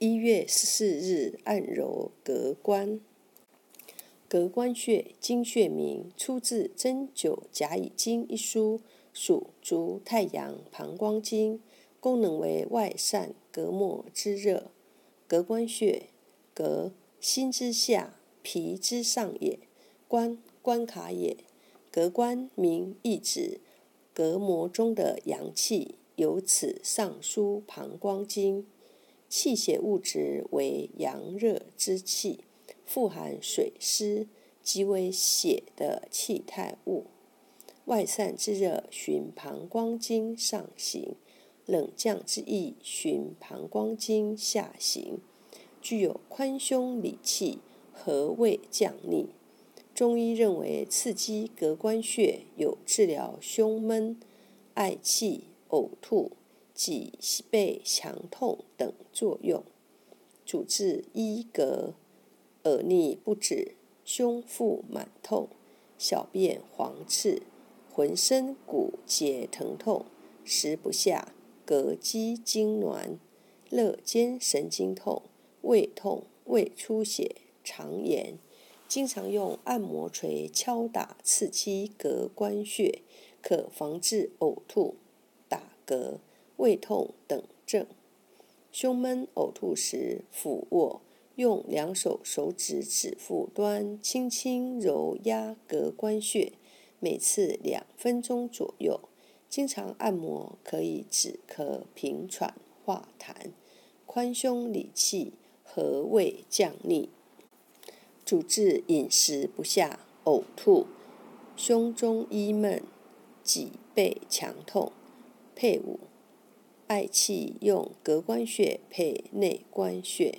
一月十四日按揉膈关。膈关穴，经穴名，出自《针灸甲乙经》一书，属足太阳膀胱经，功能为外散膈膜之热。膈关穴，膈心之下，脾之上也。关关卡也。膈关名意指膈膜中的阳气，由此上输膀胱经。气血物质为阳热之气，富含水湿，即为血的气态物。外散之热循膀胱经上行，冷降之意循膀胱经下行，具有宽胸理气、和胃降逆。中医认为，刺激膈关穴有治疗胸闷、嗳气、呕吐。脊背强痛等作用，主治医膈、耳逆不止、胸腹满痛、小便黄赤、浑身骨节疼痛、食不下、膈肌痉挛、肋间神经痛、胃痛、胃出血、肠炎。经常用按摩锤敲打刺激膈关穴，可防治呕吐、打嗝。胃痛等症，胸闷呕吐时，俯卧，用两手手指指腹端轻轻揉压膈关穴，每次两分钟左右。经常按摩可以止咳平喘化痰，宽胸理气，和胃降逆，主治饮食不下、呕吐、胸中翳闷、脊背强痛。配伍。嗳气用膈关穴配内关穴。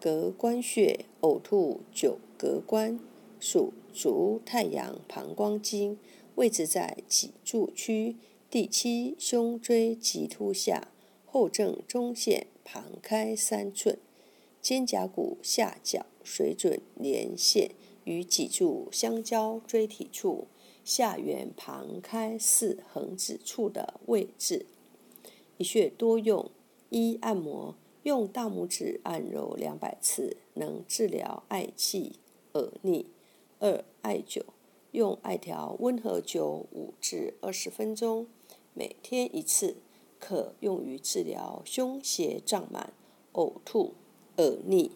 膈关穴呕吐九膈关，属足太阳膀胱经，位置在脊柱区第七胸椎棘突下后正中线旁开三寸，肩胛骨下角水准连线与脊柱相交椎体处下缘旁开四横指处的位置。一穴多用：一、按摩，用大拇指按揉两百次，能治疗嗳气、耳逆；二、艾灸，用艾条温和灸五至二十分钟，每天一次，可用于治疗胸胁胀满、呕吐、耳逆。